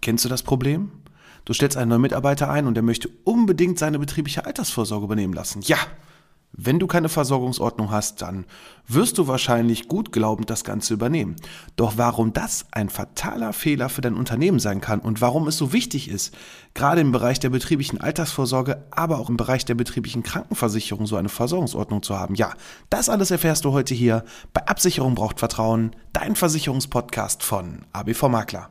Kennst du das Problem? Du stellst einen neuen Mitarbeiter ein und der möchte unbedingt seine betriebliche Altersvorsorge übernehmen lassen. Ja, wenn du keine Versorgungsordnung hast, dann wirst du wahrscheinlich gut glaubend das Ganze übernehmen. Doch warum das ein fataler Fehler für dein Unternehmen sein kann und warum es so wichtig ist, gerade im Bereich der betrieblichen Altersvorsorge, aber auch im Bereich der betrieblichen Krankenversicherung so eine Versorgungsordnung zu haben. Ja, das alles erfährst du heute hier bei Absicherung braucht Vertrauen, dein Versicherungspodcast von ABV Makler.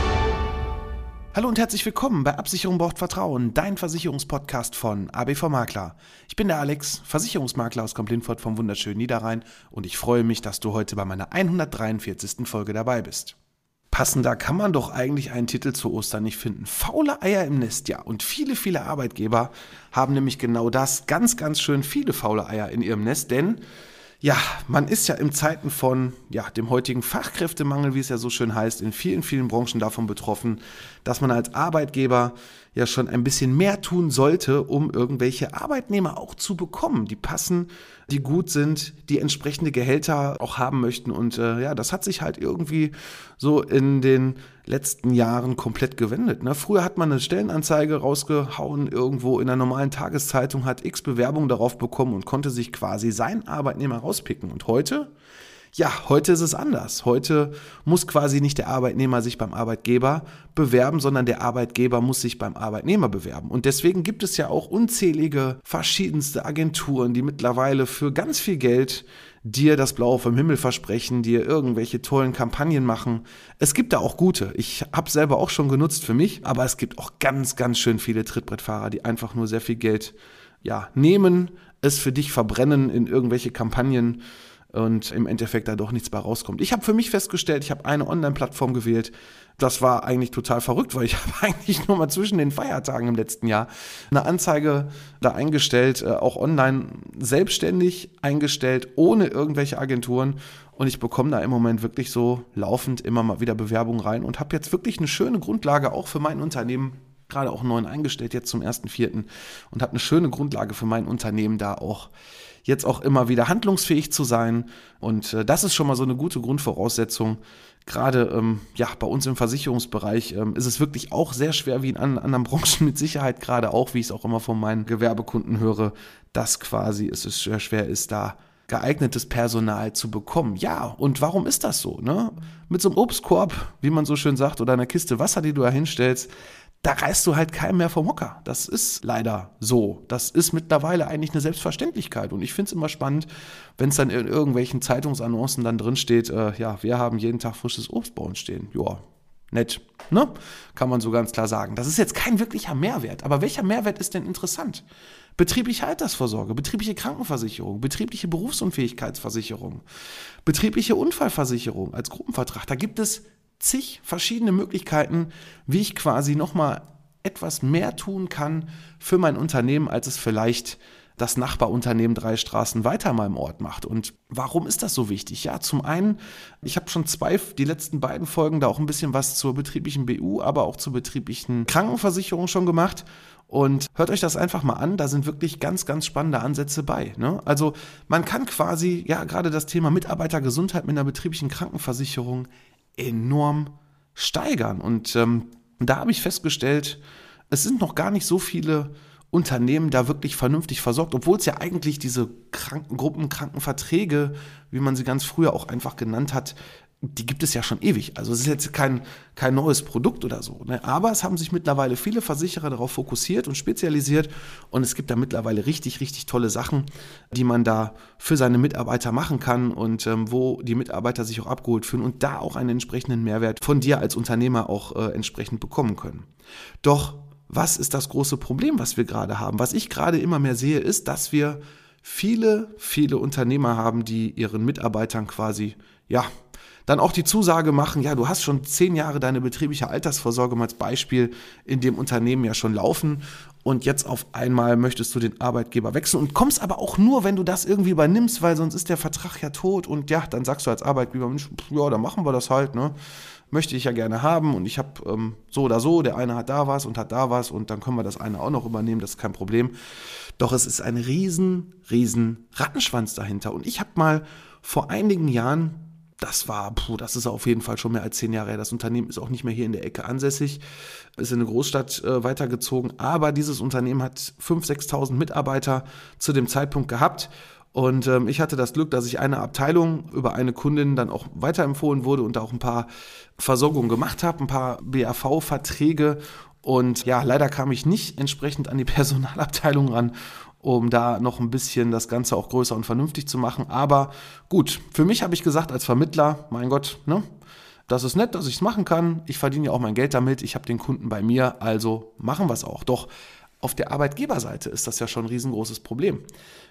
Hallo und herzlich willkommen bei Absicherung braucht Vertrauen, dein Versicherungspodcast von ABV Makler. Ich bin der Alex, Versicherungsmakler aus Komplinfort vom wunderschönen Niederrhein und ich freue mich, dass du heute bei meiner 143. Folge dabei bist. Passender kann man doch eigentlich einen Titel zu Ostern nicht finden. Faule Eier im Nest, ja. Und viele, viele Arbeitgeber haben nämlich genau das, ganz, ganz schön viele faule Eier in ihrem Nest, denn ja, man ist ja in Zeiten von ja, dem heutigen Fachkräftemangel, wie es ja so schön heißt, in vielen, vielen Branchen davon betroffen, dass man als Arbeitgeber ja schon ein bisschen mehr tun sollte, um irgendwelche Arbeitnehmer auch zu bekommen, die passen, die gut sind, die entsprechende Gehälter auch haben möchten. Und äh, ja, das hat sich halt irgendwie so in den letzten Jahren komplett gewendet. Ne? Früher hat man eine Stellenanzeige rausgehauen, irgendwo in einer normalen Tageszeitung, hat x Bewerbungen darauf bekommen und konnte sich quasi seinen Arbeitnehmer rauspicken. Und heute ja, heute ist es anders. Heute muss quasi nicht der Arbeitnehmer sich beim Arbeitgeber bewerben, sondern der Arbeitgeber muss sich beim Arbeitnehmer bewerben. Und deswegen gibt es ja auch unzählige verschiedenste Agenturen, die mittlerweile für ganz viel Geld dir das Blaue vom Himmel versprechen, dir irgendwelche tollen Kampagnen machen. Es gibt da auch gute. Ich habe selber auch schon genutzt für mich, aber es gibt auch ganz, ganz schön viele Trittbrettfahrer, die einfach nur sehr viel Geld ja, nehmen, es für dich verbrennen in irgendwelche Kampagnen und im Endeffekt da doch nichts bei rauskommt. Ich habe für mich festgestellt, ich habe eine Online-Plattform gewählt. Das war eigentlich total verrückt, weil ich habe eigentlich nur mal zwischen den Feiertagen im letzten Jahr eine Anzeige da eingestellt, äh, auch online selbstständig eingestellt, ohne irgendwelche Agenturen. Und ich bekomme da im Moment wirklich so laufend immer mal wieder Bewerbungen rein und habe jetzt wirklich eine schöne Grundlage auch für mein Unternehmen gerade auch neuen eingestellt, jetzt zum 1.4. und habe eine schöne Grundlage für mein Unternehmen da auch jetzt auch immer wieder handlungsfähig zu sein. Und äh, das ist schon mal so eine gute Grundvoraussetzung. Gerade ähm, ja, bei uns im Versicherungsbereich ähm, ist es wirklich auch sehr schwer, wie in anderen Branchen mit Sicherheit, gerade auch, wie ich es auch immer von meinen Gewerbekunden höre, dass quasi es sehr schwer ist, da geeignetes Personal zu bekommen. Ja, und warum ist das so? Ne? Mit so einem Obstkorb, wie man so schön sagt, oder einer Kiste Wasser, die du da hinstellst, da reißt du halt keinen mehr vom Hocker. Das ist leider so. Das ist mittlerweile eigentlich eine Selbstverständlichkeit. Und ich finde es immer spannend, wenn es dann in irgendwelchen Zeitungsannoncen dann drin steht, äh, ja, wir haben jeden Tag frisches Obst bei uns stehen. Ja, nett. Ne? Kann man so ganz klar sagen. Das ist jetzt kein wirklicher Mehrwert. Aber welcher Mehrwert ist denn interessant? Betriebliche Altersvorsorge, betriebliche Krankenversicherung, betriebliche Berufsunfähigkeitsversicherung, betriebliche Unfallversicherung als Gruppenvertrag. Da gibt es zig verschiedene Möglichkeiten, wie ich quasi nochmal etwas mehr tun kann für mein Unternehmen, als es vielleicht das Nachbarunternehmen drei Straßen weiter mal im Ort macht. Und warum ist das so wichtig? Ja, zum einen, ich habe schon zwei, die letzten beiden Folgen da auch ein bisschen was zur betrieblichen BU, aber auch zur betrieblichen Krankenversicherung schon gemacht. Und hört euch das einfach mal an, da sind wirklich ganz, ganz spannende Ansätze bei. Ne? Also man kann quasi, ja, gerade das Thema Mitarbeitergesundheit mit einer betrieblichen Krankenversicherung enorm steigern. Und ähm, da habe ich festgestellt, es sind noch gar nicht so viele Unternehmen da wirklich vernünftig versorgt, obwohl es ja eigentlich diese Krankengruppen, Krankenverträge, wie man sie ganz früher auch einfach genannt hat, die gibt es ja schon ewig. Also es ist jetzt kein, kein neues Produkt oder so. Ne? Aber es haben sich mittlerweile viele Versicherer darauf fokussiert und spezialisiert. Und es gibt da mittlerweile richtig, richtig tolle Sachen, die man da für seine Mitarbeiter machen kann und ähm, wo die Mitarbeiter sich auch abgeholt fühlen und da auch einen entsprechenden Mehrwert von dir als Unternehmer auch äh, entsprechend bekommen können. Doch was ist das große Problem, was wir gerade haben? Was ich gerade immer mehr sehe, ist, dass wir viele, viele Unternehmer haben, die ihren Mitarbeitern quasi, ja, dann auch die Zusage machen, ja, du hast schon zehn Jahre deine betriebliche Altersvorsorge als Beispiel in dem Unternehmen ja schon laufen und jetzt auf einmal möchtest du den Arbeitgeber wechseln und kommst aber auch nur, wenn du das irgendwie übernimmst, weil sonst ist der Vertrag ja tot und ja, dann sagst du als Arbeitgeber, Mensch, ja, dann machen wir das halt, ne? Möchte ich ja gerne haben und ich habe ähm, so oder so, der eine hat da was und hat da was und dann können wir das eine auch noch übernehmen, das ist kein Problem. Doch es ist ein riesen, riesen Rattenschwanz dahinter und ich habe mal vor einigen Jahren das war, puh, das ist auf jeden Fall schon mehr als zehn Jahre her. Das Unternehmen ist auch nicht mehr hier in der Ecke ansässig, ist in eine Großstadt äh, weitergezogen. Aber dieses Unternehmen hat 5.000, 6.000 Mitarbeiter zu dem Zeitpunkt gehabt. Und ähm, ich hatte das Glück, dass ich eine Abteilung über eine Kundin dann auch weiterempfohlen wurde und da auch ein paar Versorgungen gemacht habe, ein paar BAV-Verträge. Und ja, leider kam ich nicht entsprechend an die Personalabteilung ran um da noch ein bisschen das Ganze auch größer und vernünftig zu machen. Aber gut, für mich habe ich gesagt als Vermittler, mein Gott, ne? Das ist nett, dass ich es machen kann. Ich verdiene ja auch mein Geld damit. Ich habe den Kunden bei mir, also machen wir es auch. Doch auf der Arbeitgeberseite ist das ja schon ein riesengroßes Problem,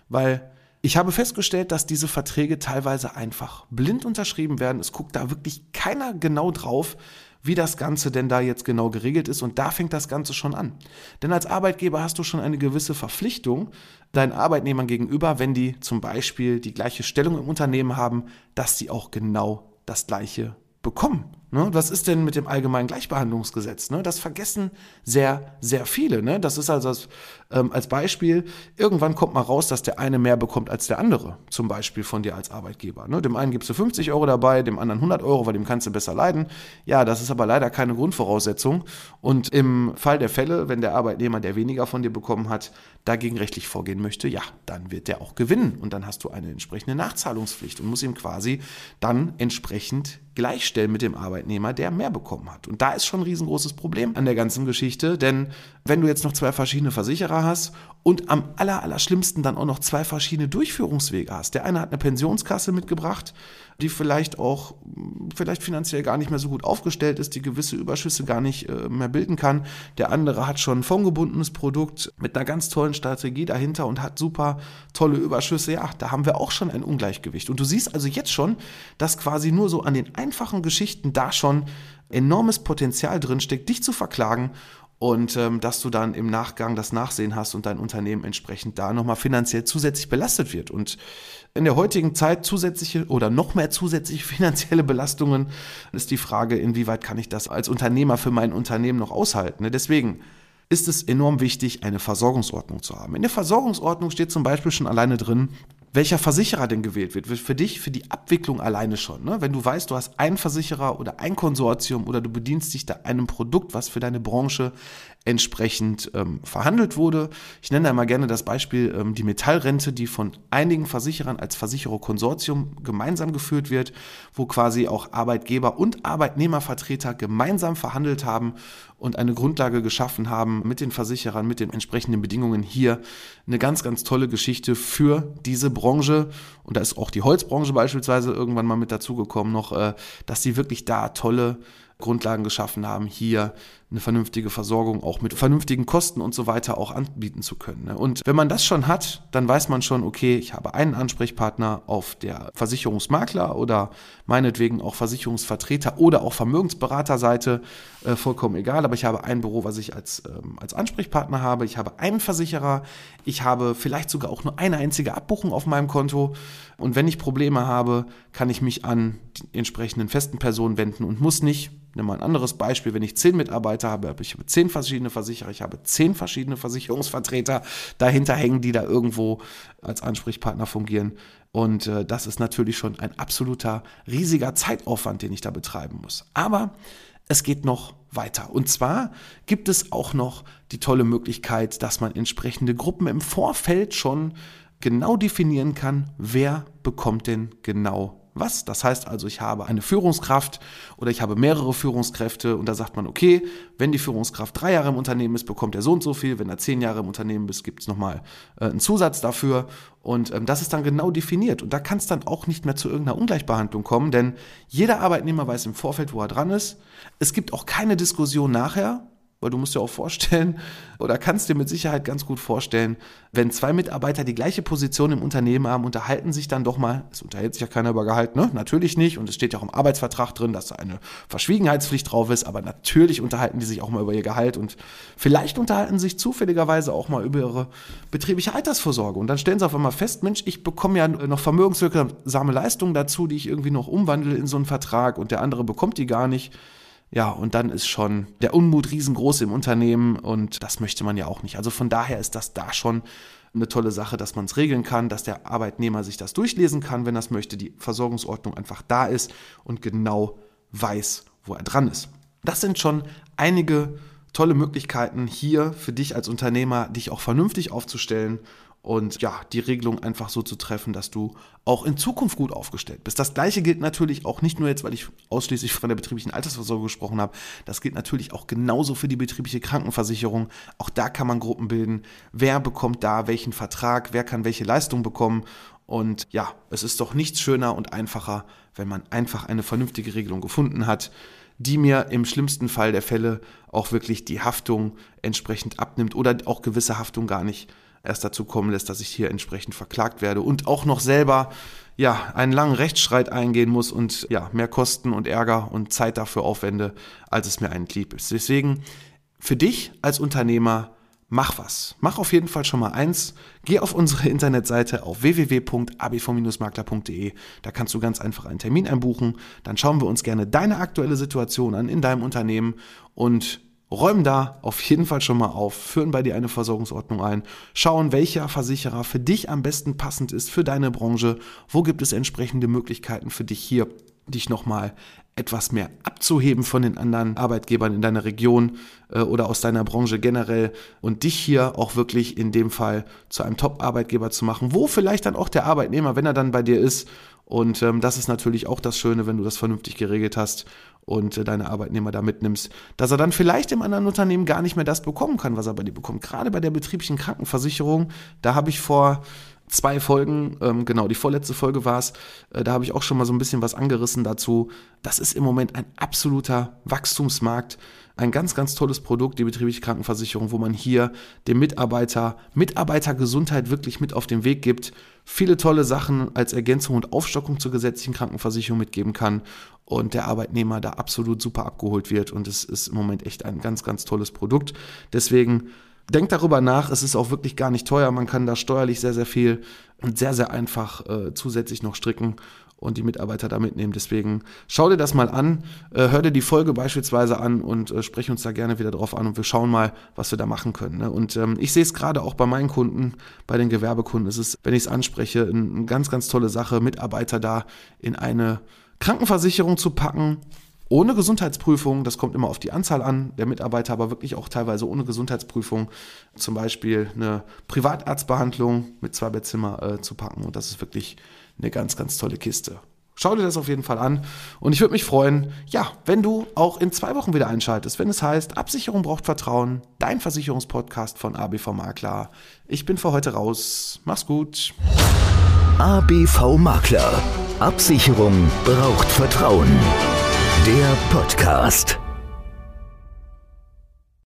weil ich habe festgestellt, dass diese Verträge teilweise einfach blind unterschrieben werden. Es guckt da wirklich keiner genau drauf, wie das Ganze denn da jetzt genau geregelt ist. Und da fängt das Ganze schon an. Denn als Arbeitgeber hast du schon eine gewisse Verpflichtung deinen Arbeitnehmern gegenüber, wenn die zum Beispiel die gleiche Stellung im Unternehmen haben, dass sie auch genau das gleiche bekommen. Ne? Was ist denn mit dem allgemeinen Gleichbehandlungsgesetz? Ne? Das vergessen sehr, sehr viele. Ne? Das ist also als, ähm, als Beispiel, irgendwann kommt mal raus, dass der eine mehr bekommt als der andere, zum Beispiel von dir als Arbeitgeber. Ne? Dem einen gibst du 50 Euro dabei, dem anderen 100 Euro, weil dem kannst du besser leiden. Ja, das ist aber leider keine Grundvoraussetzung. Und im Fall der Fälle, wenn der Arbeitnehmer, der weniger von dir bekommen hat, dagegen rechtlich vorgehen möchte, ja, dann wird der auch gewinnen. Und dann hast du eine entsprechende Nachzahlungspflicht und muss ihm quasi dann entsprechend gleichstellen mit dem Arbeitnehmer, der mehr bekommen hat. Und da ist schon ein riesengroßes Problem an der ganzen Geschichte, denn wenn du jetzt noch zwei verschiedene Versicherer hast und am aller, aller schlimmsten dann auch noch zwei verschiedene Durchführungswege hast. Der eine hat eine Pensionskasse mitgebracht, die vielleicht auch vielleicht finanziell gar nicht mehr so gut aufgestellt ist, die gewisse Überschüsse gar nicht äh, mehr bilden kann. Der andere hat schon ein fondgebundenes Produkt mit einer ganz tollen Strategie dahinter und hat super tolle Überschüsse. Ja, da haben wir auch schon ein Ungleichgewicht. Und du siehst also jetzt schon, dass quasi nur so an den einfachen Geschichten da schon enormes Potenzial drinsteckt, dich zu verklagen und ähm, dass du dann im Nachgang das Nachsehen hast und dein Unternehmen entsprechend da nochmal finanziell zusätzlich belastet wird. Und in der heutigen Zeit zusätzliche oder noch mehr zusätzliche finanzielle Belastungen ist die Frage, inwieweit kann ich das als Unternehmer für mein Unternehmen noch aushalten. Ne? Deswegen ist es enorm wichtig, eine Versorgungsordnung zu haben. In der Versorgungsordnung steht zum Beispiel schon alleine drin, welcher Versicherer denn gewählt wird. Für dich, für die Abwicklung alleine schon. Ne? Wenn du weißt, du hast einen Versicherer oder ein Konsortium oder du bedienst dich da einem Produkt, was für deine Branche entsprechend ähm, verhandelt wurde. Ich nenne da immer gerne das Beispiel ähm, die Metallrente, die von einigen Versicherern als Versichererkonsortium gemeinsam geführt wird, wo quasi auch Arbeitgeber und Arbeitnehmervertreter gemeinsam verhandelt haben und eine Grundlage geschaffen haben mit den Versicherern, mit den entsprechenden Bedingungen hier. Eine ganz, ganz tolle Geschichte für diese Branche. Und da ist auch die Holzbranche beispielsweise irgendwann mal mit dazugekommen noch, äh, dass sie wirklich da tolle Grundlagen geschaffen haben, hier eine vernünftige Versorgung auch mit vernünftigen Kosten und so weiter auch anbieten zu können. Ne? Und wenn man das schon hat, dann weiß man schon, okay, ich habe einen Ansprechpartner auf der Versicherungsmakler oder meinetwegen auch Versicherungsvertreter oder auch Vermögensberaterseite, äh, vollkommen egal, aber ich habe ein Büro, was ich als, ähm, als Ansprechpartner habe, ich habe einen Versicherer, ich habe vielleicht sogar auch nur eine einzige Abbuchung auf meinem Konto und wenn ich Probleme habe, kann ich mich an die entsprechenden festen Personen wenden und muss nicht Nimm mal ein anderes Beispiel. Wenn ich zehn Mitarbeiter habe, habe ich zehn verschiedene Versicherer, ich habe zehn verschiedene Versicherungsvertreter dahinter hängen, die da irgendwo als Ansprechpartner fungieren. Und äh, das ist natürlich schon ein absoluter riesiger Zeitaufwand, den ich da betreiben muss. Aber es geht noch weiter. Und zwar gibt es auch noch die tolle Möglichkeit, dass man entsprechende Gruppen im Vorfeld schon genau definieren kann, wer bekommt denn genau was. Das heißt also, ich habe eine Führungskraft oder ich habe mehrere Führungskräfte und da sagt man, okay, wenn die Führungskraft drei Jahre im Unternehmen ist, bekommt er so und so viel. Wenn er zehn Jahre im Unternehmen ist, gibt es nochmal äh, einen Zusatz dafür. Und ähm, das ist dann genau definiert. Und da kann es dann auch nicht mehr zu irgendeiner Ungleichbehandlung kommen, denn jeder Arbeitnehmer weiß im Vorfeld, wo er dran ist. Es gibt auch keine Diskussion nachher, weil du musst dir auch vorstellen oder kannst dir mit Sicherheit ganz gut vorstellen, wenn zwei Mitarbeiter die gleiche Position im Unternehmen haben, unterhalten sich dann doch mal, es unterhält sich ja keiner über Gehalt, ne? Natürlich nicht. Und es steht ja auch im Arbeitsvertrag drin, dass da eine Verschwiegenheitspflicht drauf ist, aber natürlich unterhalten die sich auch mal über ihr Gehalt. Und vielleicht unterhalten sich zufälligerweise auch mal über ihre betriebliche Altersvorsorge. Und dann stellen sie auf einmal fest, Mensch, ich bekomme ja noch vermögenswirksame Leistungen dazu, die ich irgendwie noch umwandle in so einen Vertrag. Und der andere bekommt die gar nicht. Ja, und dann ist schon der Unmut riesengroß im Unternehmen und das möchte man ja auch nicht. Also von daher ist das da schon eine tolle Sache, dass man es regeln kann, dass der Arbeitnehmer sich das durchlesen kann, wenn er es möchte, die Versorgungsordnung einfach da ist und genau weiß, wo er dran ist. Das sind schon einige tolle Möglichkeiten hier für dich als Unternehmer, dich auch vernünftig aufzustellen und ja, die Regelung einfach so zu treffen, dass du auch in Zukunft gut aufgestellt bist. Das gleiche gilt natürlich auch nicht nur jetzt, weil ich ausschließlich von der betrieblichen Altersvorsorge gesprochen habe, das gilt natürlich auch genauso für die betriebliche Krankenversicherung. Auch da kann man Gruppen bilden. Wer bekommt da welchen Vertrag, wer kann welche Leistung bekommen und ja, es ist doch nichts schöner und einfacher, wenn man einfach eine vernünftige Regelung gefunden hat, die mir im schlimmsten Fall der Fälle auch wirklich die Haftung entsprechend abnimmt oder auch gewisse Haftung gar nicht erst dazu kommen lässt, dass ich hier entsprechend verklagt werde und auch noch selber ja einen langen Rechtsstreit eingehen muss und ja mehr Kosten und Ärger und Zeit dafür aufwende, als es mir eigentlich lieb ist. Deswegen für dich als Unternehmer mach was. Mach auf jeden Fall schon mal eins. Geh auf unsere Internetseite auf www.abv-makler.de. Da kannst du ganz einfach einen Termin einbuchen. Dann schauen wir uns gerne deine aktuelle Situation an in deinem Unternehmen und räumen da auf jeden Fall schon mal auf, führen bei dir eine Versorgungsordnung ein, schauen, welcher Versicherer für dich am besten passend ist für deine Branche, wo gibt es entsprechende Möglichkeiten für dich hier, dich nochmal etwas mehr abzuheben von den anderen Arbeitgebern in deiner Region äh, oder aus deiner Branche generell und dich hier auch wirklich in dem Fall zu einem Top-Arbeitgeber zu machen, wo vielleicht dann auch der Arbeitnehmer, wenn er dann bei dir ist, und ähm, das ist natürlich auch das Schöne, wenn du das vernünftig geregelt hast und äh, deine Arbeitnehmer da mitnimmst, dass er dann vielleicht im anderen Unternehmen gar nicht mehr das bekommen kann, was er bei dir bekommt. Gerade bei der betrieblichen Krankenversicherung, da habe ich vor zwei Folgen, ähm, genau, die vorletzte Folge war es, äh, da habe ich auch schon mal so ein bisschen was angerissen dazu. Das ist im Moment ein absoluter Wachstumsmarkt, ein ganz, ganz tolles Produkt, die betriebliche Krankenversicherung, wo man hier dem Mitarbeiter Mitarbeitergesundheit wirklich mit auf den Weg gibt, viele tolle Sachen als Ergänzung und Aufstockung zur gesetzlichen Krankenversicherung mitgeben kann und der Arbeitnehmer da absolut super abgeholt wird und es ist im Moment echt ein ganz, ganz tolles Produkt. Deswegen denkt darüber nach, es ist auch wirklich gar nicht teuer, man kann da steuerlich sehr, sehr viel und sehr, sehr einfach äh, zusätzlich noch stricken und die Mitarbeiter da mitnehmen. Deswegen schau dir das mal an, äh, hör dir die Folge beispielsweise an und äh, sprech uns da gerne wieder drauf an und wir schauen mal, was wir da machen können. Ne? Und ähm, ich sehe es gerade auch bei meinen Kunden, bei den Gewerbekunden, ist es, wenn ich es anspreche, eine ein ganz, ganz tolle Sache, Mitarbeiter da in eine Krankenversicherung zu packen, ohne Gesundheitsprüfung, das kommt immer auf die Anzahl an der Mitarbeiter, aber wirklich auch teilweise ohne Gesundheitsprüfung, zum Beispiel eine Privatarztbehandlung mit zwei Bettzimmer äh, zu packen. Und das ist wirklich eine ganz, ganz tolle Kiste. Schau dir das auf jeden Fall an. Und ich würde mich freuen, ja, wenn du auch in zwei Wochen wieder einschaltest, wenn es heißt, Absicherung braucht Vertrauen, dein Versicherungspodcast von ABV Makler. Ich bin für heute raus. Mach's gut. ABV Makler. Absicherung braucht Vertrauen. Der Podcast.